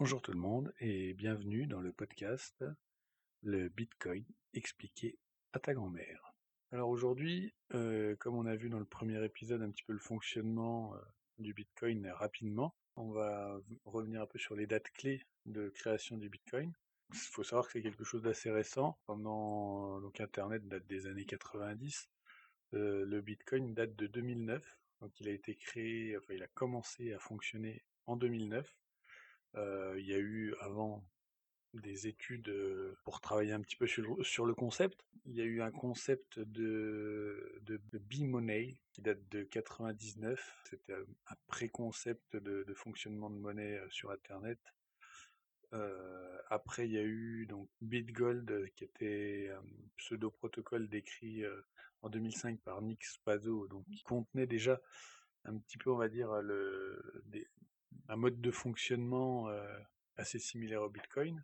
Bonjour tout le monde et bienvenue dans le podcast Le Bitcoin expliqué à ta grand-mère. Alors aujourd'hui, euh, comme on a vu dans le premier épisode un petit peu le fonctionnement euh, du Bitcoin rapidement, on va revenir un peu sur les dates clés de création du Bitcoin. Il faut savoir que c'est quelque chose d'assez récent. Pendant donc Internet date des années 90. Euh, le Bitcoin date de 2009. Donc il a été créé, enfin il a commencé à fonctionner en 2009 euh, il y a eu avant des études pour travailler un petit peu sur, le concept. Il y a eu un concept de, de, de B-Money qui date de 99. C'était un pré-concept de, fonctionnement de monnaie sur Internet. Après, il y a eu donc BitGold qui était un pseudo-protocole décrit en 2005 par Nick Spazo, donc qui contenait déjà un petit peu, on va dire, le, des, un mode de fonctionnement euh, assez similaire au Bitcoin.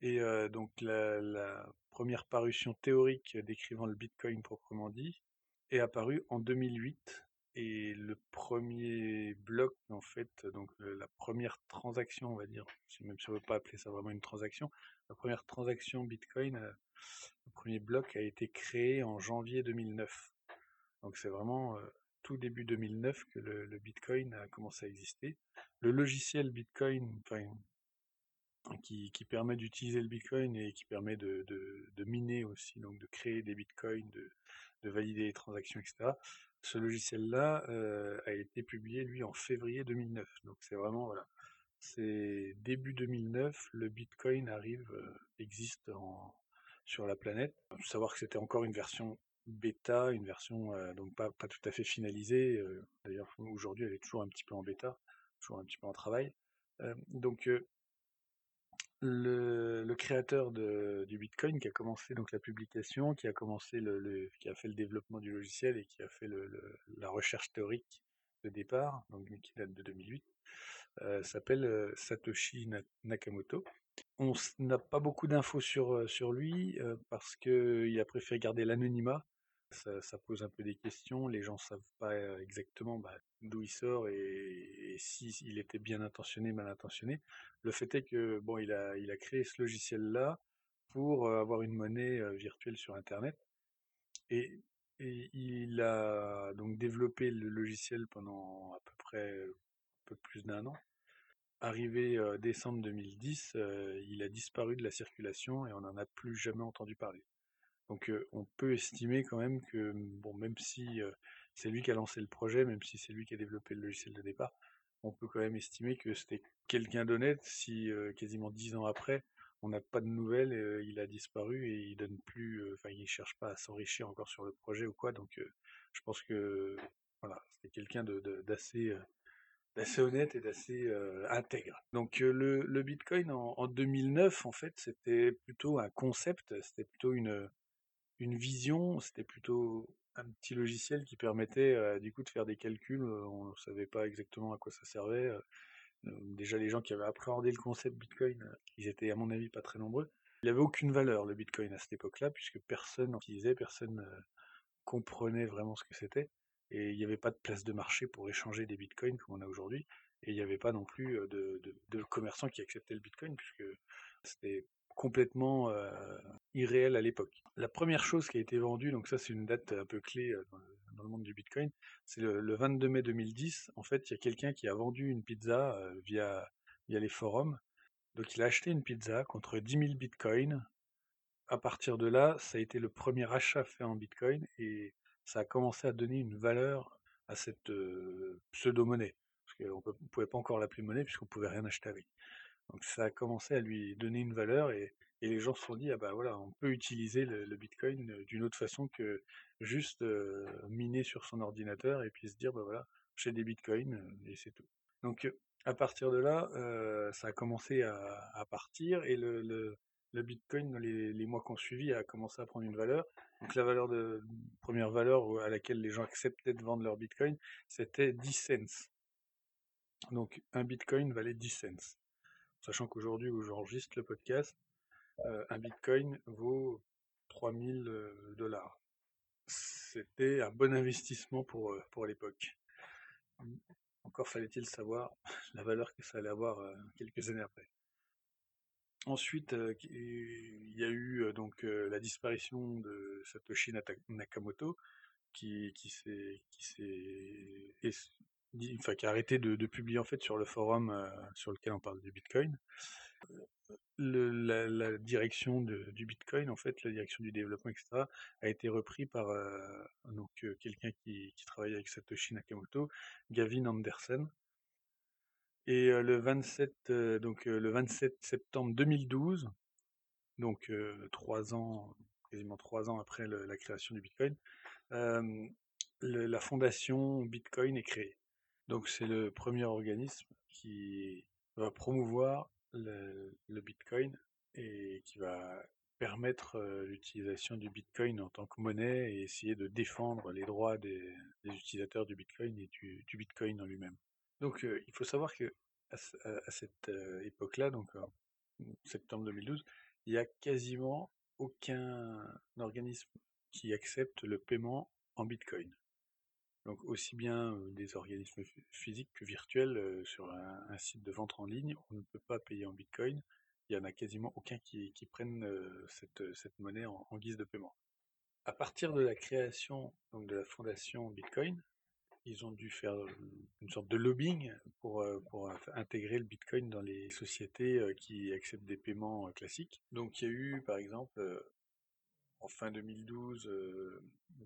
Et euh, donc la, première parution théorique décrivant le Bitcoin proprement dit est apparue en 2008 et le premier bloc en fait donc la première transaction on va dire même si on ne veut pas appeler ça vraiment une transaction la première transaction Bitcoin euh, le premier bloc a été créé en janvier 2009 donc c'est vraiment tout début 2009 que le, Bitcoin a commencé à exister. Le logiciel Bitcoin, qui, permet d'utiliser le Bitcoin et qui permet de, miner aussi, donc de créer des Bitcoins, de, de valider les transactions, etc. Ce logiciel-là euh, a été publié, lui, en février 2009. Donc c'est vraiment, voilà, c'est début 2009, le Bitcoin arrive, euh, existe en, sur la planète. Savoir que c'était encore une version bêta, une version donc pas, tout à fait finalisée. D'ailleurs, aujourd'hui, elle est toujours un petit peu en bêta, toujours un petit peu en travail. Donc, le, créateur du Bitcoin qui a commencé donc la publication, qui a commencé le, qui a fait le développement du logiciel et qui a fait la recherche théorique de départ, donc qui date de 2008, s'appelle Satoshi Nakamoto. On n'a pas beaucoup d'infos sur lui parce que il a préféré garder l'anonymat ça, pose un peu des questions. Les gens savent pas euh, exactement bah, d'où il sort et, si il était bien intentionné, mal intentionné. Le fait est que bon, il a, il a créé ce logiciel-là pour euh, avoir une monnaie euh, virtuelle sur Internet et, et, il a donc développé le logiciel pendant à peu près un peu plus d'un an. Arrivé décembre 2010, il a disparu de la circulation et on n'en a plus jamais entendu parler. Donc on peut estimer quand même que, bon, même si c'est lui qui a lancé le projet, même si c'est lui qui a développé le logiciel de départ, on peut quand même estimer que c'était quelqu'un d'honnête si quasiment dix ans après, on n'a pas de nouvelles, il a disparu et il donne plus, enfin cherche pas à s'enrichir encore sur le projet ou quoi. Donc je pense que voilà, c'était quelqu'un d'assez d'assez honnête et d'assez intègre. Donc le, Bitcoin en 2009 en fait c'était plutôt un concept, c'était plutôt une une vision, c'était plutôt un petit logiciel qui permettait du coup de faire des calculs. On ne savait pas exactement à quoi ça servait. Déjà les gens qui avaient appréhendé le concept Bitcoin, ils étaient à mon avis pas très nombreux. Il avait aucune valeur le Bitcoin à cette époque-là puisque personne n'utilisait, personne comprenait vraiment ce que c'était et il n'y avait pas de place de marché pour échanger des bitcoins comme on a aujourd'hui, et il n'y avait pas non plus de, commerçants qui acceptaient le bitcoin, puisque c'était complètement irréel à l'époque. La première chose qui a été vendue, donc ça c'est une date un peu clé euh, dans le monde du Bitcoin, c'est le, 22 mai 2010. En fait, il y a quelqu'un qui a vendu une pizza euh, via, via les forums. Donc il a acheté une pizza contre 10 000 Bitcoins. À partir de là, ça a été le premier achat fait en Bitcoin et ça a commencé à donner une valeur à cette pseudo-monnaie. Parce qu'on ne pouvait pas encore l'appeler monnaie puisqu'on pouvait rien acheter avec. Donc ça a commencé à lui donner une valeur et, et les gens se sont dit ah bah voilà on peut utiliser le, Bitcoin d'une autre façon que juste miner sur son ordinateur et puis se dire bah voilà j'ai des Bitcoins et c'est tout. Donc à partir de là ça a commencé à, partir et le, le, Bitcoin dans les, les mois qu'on suivi a commencé à prendre une valeur. Donc la valeur de première valeur à laquelle les gens acceptaient de vendre leur Bitcoin c'était 10 cents. Donc un Bitcoin valait 10 cents sachant qu'aujourd'hui où j'enregistre le podcast, un bitcoin vaut 3000 euh, dollars. C'était un bon investissement pour, euh, pour l'époque. Encore fallait-il savoir la valeur que ça allait avoir quelques années après. Ensuite, il y a eu donc la disparition de Satoshi Nakamoto, qui, qui s'est, qui a arrêté de, publier en fait sur le forum sur lequel on parle du Bitcoin. la, direction du Bitcoin, en fait, la direction du développement, etc., a été repris par donc quelqu'un qui, travaille avec Satoshi Nakamoto, Gavin Anderson, et le 27, donc le 27 septembre 2012, donc trois ans, quasiment trois ans après la création du Bitcoin, la fondation Bitcoin est créée. Donc c'est le premier organisme qui va promouvoir le, Bitcoin et qui va permettre l'utilisation du Bitcoin en tant que monnaie et essayer de défendre les droits des, utilisateurs du Bitcoin et du Bitcoin en lui-même. Donc il faut savoir que à, cette époque-là, donc en septembre 2012, il n'y a quasiment aucun organisme qui accepte le paiement en Bitcoin. Donc aussi bien des organismes physiques que virtuels sur un, site de vente en ligne, on ne peut pas payer en Bitcoin. Il n'y en a quasiment aucun qui, prenne cette, monnaie en, en, guise de paiement. À partir de la création donc, de la fondation Bitcoin, ils ont dû faire une sorte de lobbying pour, pour intégrer le Bitcoin dans les sociétés qui acceptent des paiements classiques. Donc il y a eu, par exemple, en fin 2012,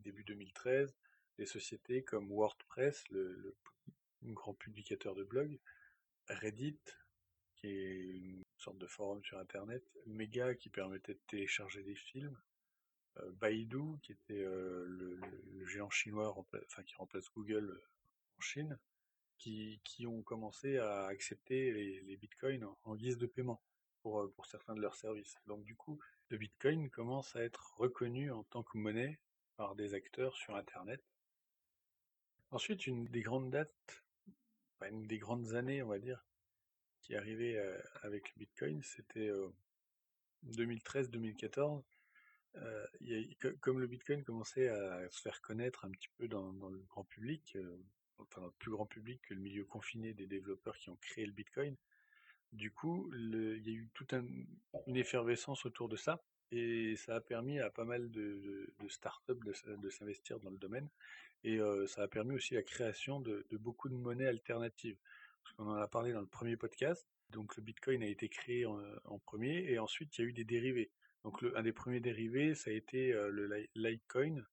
début 2013, des sociétés comme WordPress, le, grand publicateur de blogs, Reddit, qui est une sorte de forum sur Internet, Mega, qui permettait de télécharger des films, euh, Baidu, qui était euh, le, géant chinois, enfin qui remplace Google euh, en Chine, qui, ont commencé à accepter les, bitcoins en, guise de paiement pour, pour certains de leurs services. Donc du coup, le bitcoin commence à être reconnu en tant que monnaie par des acteurs sur Internet. Ensuite, une des grandes dates, une des grandes années, on va dire, qui arrivait avec le bitcoin, c'était 2013-2014 comme le Bitcoin commençait à se faire connaître un petit peu dans, le grand public, enfin dans le plus grand public que le milieu confiné des développeurs qui ont créé le Bitcoin, du coup, il y a eu toute une effervescence autour de ça, et ça a permis à pas mal de, startups de, s'investir dans le domaine, et ça a permis aussi la création de, beaucoup de monnaies alternatives. Parce qu'on en a parlé dans le premier podcast, donc le Bitcoin a été créé en premier, et ensuite il y a eu des dérivés. Donc un des premiers dérivés, ça a été le Litecoin,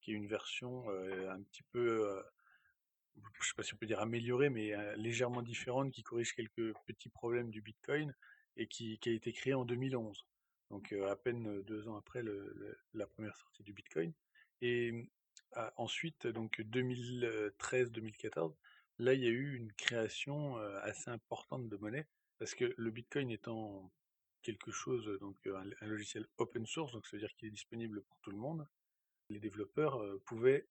qui est une version un petit peu, je sais pas si on peut dire améliorée, mais légèrement différente, qui corrige quelques petits problèmes du Bitcoin et qui, a été créée en 2011. Donc à peine deux ans après la première sortie du Bitcoin. Et ensuite, donc 2013-2014, là il y a eu une création assez importante de monnaie parce que le Bitcoin étant quelque chose, donc un, logiciel open source, donc ça veut dire qu'il est disponible pour tout le monde. Les développeurs pouvaient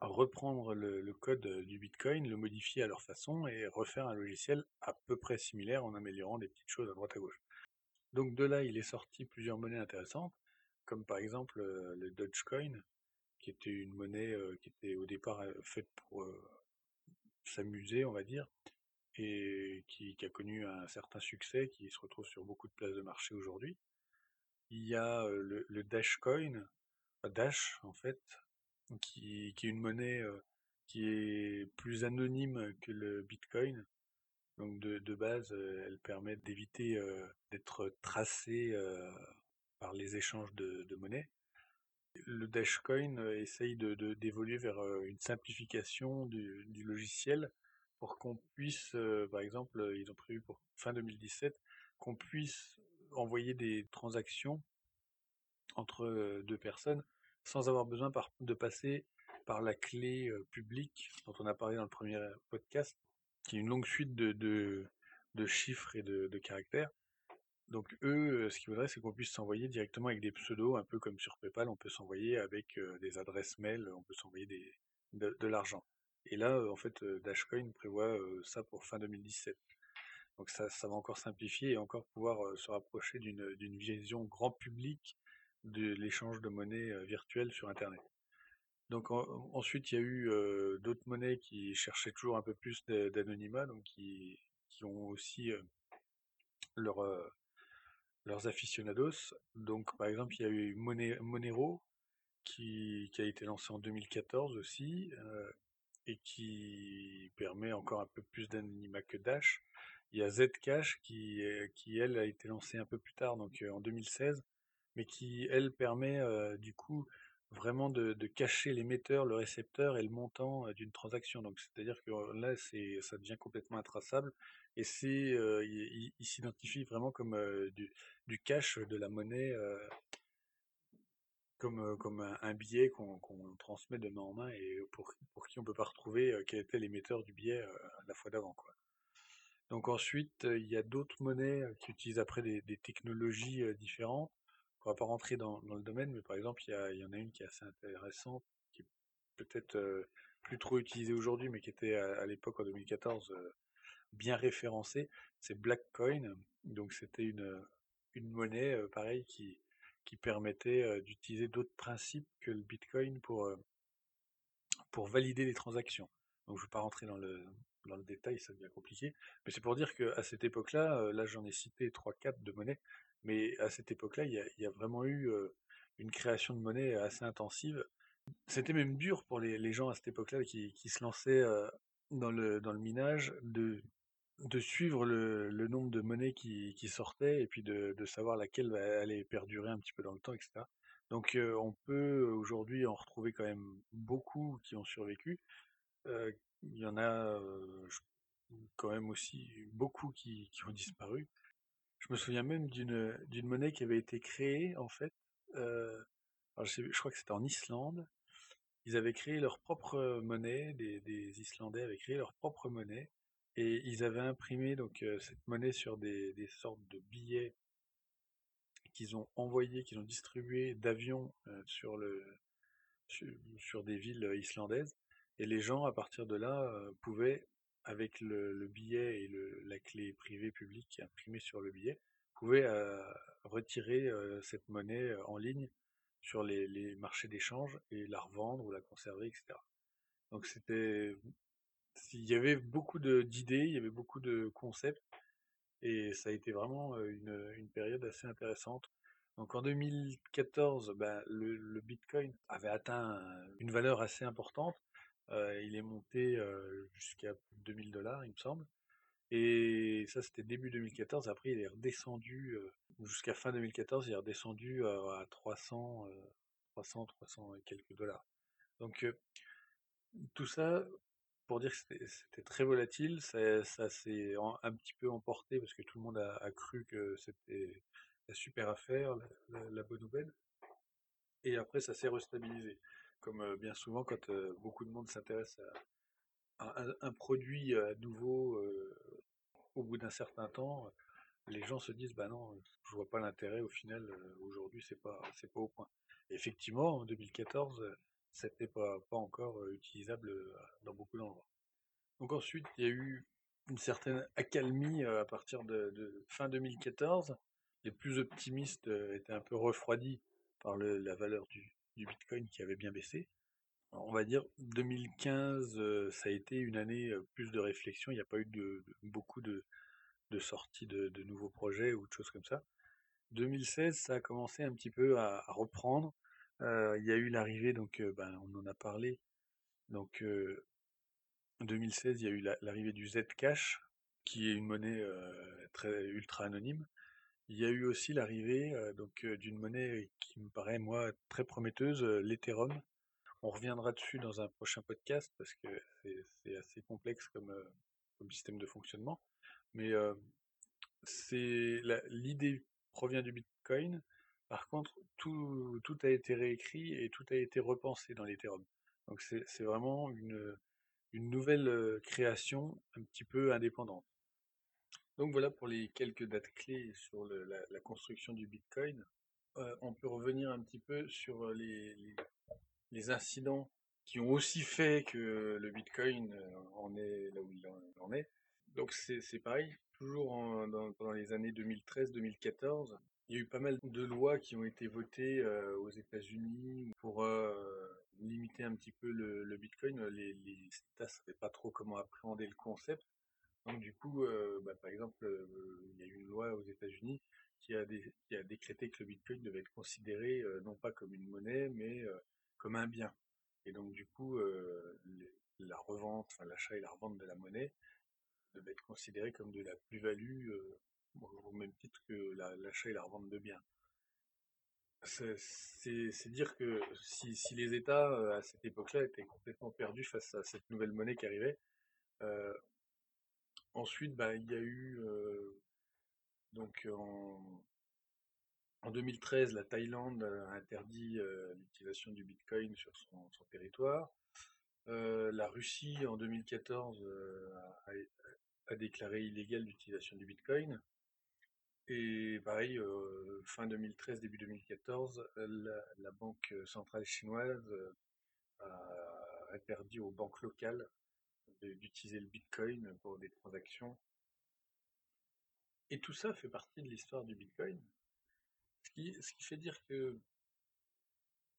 reprendre le, code du Bitcoin, le modifier à leur façon et refaire un logiciel à peu près similaire en améliorant des petites choses à droite à gauche. Donc de là, il est sorti plusieurs monnaies intéressantes, comme par exemple le Dogecoin, qui était une monnaie qui était au départ faite pour s'amuser, on va dire, et qui, a connu un certain succès, qui se retrouve sur beaucoup de places de marché aujourd'hui. Il y a le, Dashcoin, Dash en fait, qui, est une monnaie qui est plus anonyme que le Bitcoin. Donc de, base, elle permet d'éviter d'être tracée par les échanges de, de monnaie. Le Dashcoin essaye d'évoluer vers une simplification du logiciel pour qu'on puisse, par exemple, ils ont prévu pour fin 2017, qu'on puisse envoyer des transactions entre deux personnes sans avoir besoin de passer par la clé publique dont on a parlé dans le premier podcast, qui est une longue suite de, chiffres et de, caractères. Donc eux, ce qu'ils voudraient, c'est qu'on puisse s'envoyer directement avec des pseudos, un peu comme sur PayPal, on peut s'envoyer avec des adresses mail, on peut s'envoyer de, de l'argent. Et là, en fait, Dashcoin prévoit ça pour fin 2017. Donc ça, ça va encore simplifier et encore pouvoir se rapprocher d'une vision grand public de l'échange de monnaie virtuelle sur Internet. Donc ensuite, il y a eu d'autres monnaies qui cherchaient toujours un peu plus d'anonymat, donc qui, qui ont aussi leur, leurs aficionados. Donc par exemple, il y a eu Monero qui, qui a été lancé en 2014 aussi et qui permet encore un peu plus d'anonymat que Dash. Il y a Zcash qui, qui elle a été lancée un peu plus tard, donc en 2016, mais qui elle permet du coup vraiment de, cacher l'émetteur, le récepteur et le montant euh, d'une transaction. Donc c'est-à-dire que euh, là, c'est, ça devient complètement intraçable et c'est, euh, il, s'identifie vraiment comme du, du, cash de la monnaie, comme, comme un, billet qu'on, transmet de main en main et pour, pour qui on peut pas retrouver quel était l'émetteur du billet la fois d'avant. Donc ensuite, il y a d'autres monnaies qui utilisent après des, technologies différentes on va pas rentrer dans, le domaine, mais par exemple, il y, en a une qui est assez intéressante, qui est peut-être plus trop utilisée aujourd'hui, mais qui était à, l'époque en 2014 euh, bien référencée, c'est Blackcoin. Donc c'était une, une monnaie, pareil, qui, qui permettait d'utiliser d'autres principes que le Bitcoin pour, pour valider les transactions. Donc je ne vais pas rentrer dans le, dans le détail, ça devient compliqué. Mais c'est pour dire qu'à cette époque-là, là j'en ai cité 3-4 de monnaies, mais à cette époque-là, il y a, vraiment eu une création de monnaie assez intensive. C'était même dur pour les, gens à cette époque-là qui, se lançaient dans le, dans le minage de, de suivre le, nombre de monnaies qui, sortaient et puis de, savoir laquelle allait perdurer un petit peu dans le temps, etc. Donc on peut aujourd'hui en retrouver quand même beaucoup qui ont survécu. Il y en a quand même aussi beaucoup qui ont disparu. Je me souviens même d'une monnaie qui avait été créée en fait. Je, crois que c'était en Islande. Ils avaient créé leur propre monnaie. Des Islandais avaient créé leur propre monnaie et ils avaient imprimé donc euh, cette monnaie sur des, des sortes de billets qu'ils ont envoyés, qu'ils ont distribués d'avions euh, sur le sur, des villes islandaises. Et les gens à partir de là pouvaient avec le, billet et la clé privée publique imprimée sur le billet, pouvait euh, retirer euh, cette monnaie euh, en ligne sur les, marchés d'échange et la revendre ou la conserver, etc. Donc c'était, il y avait beaucoup d'idées, il y avait beaucoup de concepts, et ça a été vraiment une, période assez intéressante. Donc en 2014, ben, le, Bitcoin avait atteint une valeur assez importante. il est monté jusqu'à 2000 dollars, il me semble. Et ça, c'était début 2014. Après, il est redescendu jusqu'à fin 2014. Il est redescendu à 300, 300, 300 et quelques dollars. Donc tout ça pour dire que c'était très volatile. Ça, s'est un petit peu emporté parce que tout le monde a, cru que c'était la super affaire, la, bonne nouvelle. Et après, ça s'est restabilisé. Comme bien souvent, quand beaucoup de monde s'intéresse à, un, produit à nouveau au bout d'un certain temps, les gens se disent bah non, je vois pas l'intérêt au final aujourd'hui c'est pas pas au point. effectivement, en 2014, c'était pas pas encore utilisable dans beaucoup d'endroits. Donc ensuite, il y a eu une certaine accalmie à partir de, fin 2014. Les plus optimistes étaient un peu refroidis par la valeur du, Bitcoin qui avait bien baissé on va dire 2015, euh, ça a été une année euh, plus de réflexion. Il n'y a pas eu beaucoup de, sorties de, nouveaux projets ou de choses comme ça. 2016, ça a commencé un petit peu à, reprendre. Euh, il y a eu l'arrivée, donc ben, on en a parlé. Donc 2016, il y a eu l'arrivée du Zcash, qui est une monnaie très ultra anonyme. Il y a eu aussi l'arrivée donc d'une monnaie qui me paraît moi très prometteuse, l'Ethereum, on reviendra dessus dans un prochain podcast parce que c'est assez complexe comme, euh, système de fonctionnement. Mais euh, c'est l'idée provient du Bitcoin. Par contre, tout, a été réécrit et tout a été repensé dans l'Ethereum. Donc c'est vraiment une, nouvelle euh, création un petit peu indépendante. Donc voilà pour les quelques dates clés sur la, construction du Bitcoin. on peut revenir un petit peu sur les, les incidents qui ont aussi fait que le Bitcoin euh, en est là où il en est. Donc c'est pareil, toujours pendant les années 2013-2014, Il y a eu pas mal de lois qui ont été votées euh, aux États-Unis pour euh, limiter un petit peu le, Bitcoin. Les, États ne savaient pas trop comment appréhender le concept. Donc du coup, euh, bah, par exemple, il y a eu une loi aux États-Unis qui a, décrété que le Bitcoin devait être considéré non pas comme une monnaie, mais comme un bien. Et donc du coup, la revente, l'achat et la revente de la monnaie devait être considéré comme de la plus-value au même titre que l'achat et la revente de biens. C'est dire que si, les États, euh, à cette époque-là, étaient complètement perdus face à cette nouvelle monnaie qui arrivait, euh, ensuite, bah, il y a eu, euh, donc en, 2013, la Thaïlande a interdit l'utilisation du Bitcoin sur son, territoire. la Russie, en 2014, a, déclaré illégal l'utilisation du Bitcoin. Et pareil, euh, fin 2013, début 2014, la, Banque centrale chinoise euh, a interdit aux banques locales d'utiliser le Bitcoin pour des transactions. Et tout ça fait partie de l'histoire du Bitcoin. Ce qui, ce qui fait dire que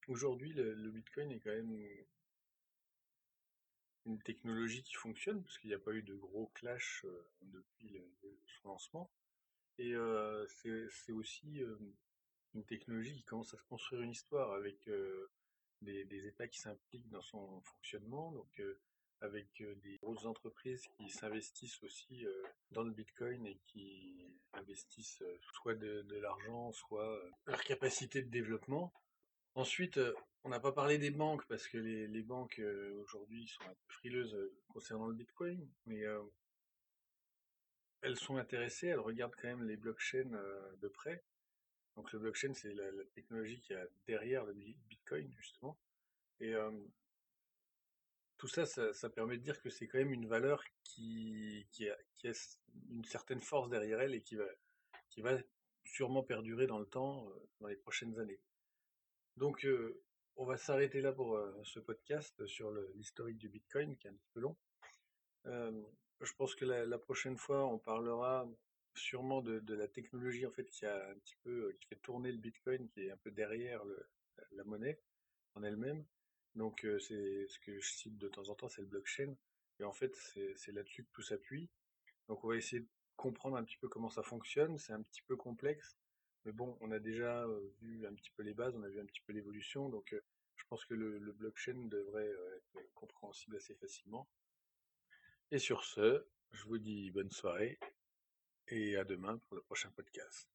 aujourd'hui, le, Bitcoin est quand même une technologie qui fonctionne, parce qu'il n'y a pas eu de gros clash euh, depuis son lancement. Et c'est aussi une technologie qui commence à se construire une histoire avec des, États qui s'impliquent dans son fonctionnement, donc avec des grosses entreprises qui s'investissent aussi dans le Bitcoin et qui investissent soit de, l'argent, soit leur capacité de développement. Ensuite, on n'a pas parlé des banques parce que les, banques aujourd'hui sont un peu frileuses concernant le Bitcoin, mais elles sont intéressées, elles regardent quand même les blockchains euh, de près. Donc le blockchain, c'est la, technologie qui a derrière le Bitcoin, justement. Et euh, tout ça, ça, permet de dire que c'est quand même une valeur qui, a, une certaine force derrière elle et qui va, qui va sûrement perdurer dans le temps, euh, dans les prochaines années. Donc, on va s'arrêter là pour ce podcast sur l'historique du Bitcoin, qui est un petit peu long. Je pense que la, prochaine fois, on parlera sûrement de, la technologie en fait qui a un petit peu qui fait tourner le Bitcoin, qui est un peu derrière la monnaie en elle-même. Donc euh, c'est ce que je cite de temps en temps, c'est le blockchain. Et en fait, c'est là-dessus que tout s'appuie. Donc on va essayer de comprendre un petit peu comment ça fonctionne. C'est un petit peu complexe, mais bon, on a déjà euh, vu un petit peu les bases, on a vu un petit peu l'évolution. Donc euh, je pense que le blockchain devrait être compréhensible assez facilement. Et sur ce, je vous dis bonne soirée et à demain pour le prochain podcast.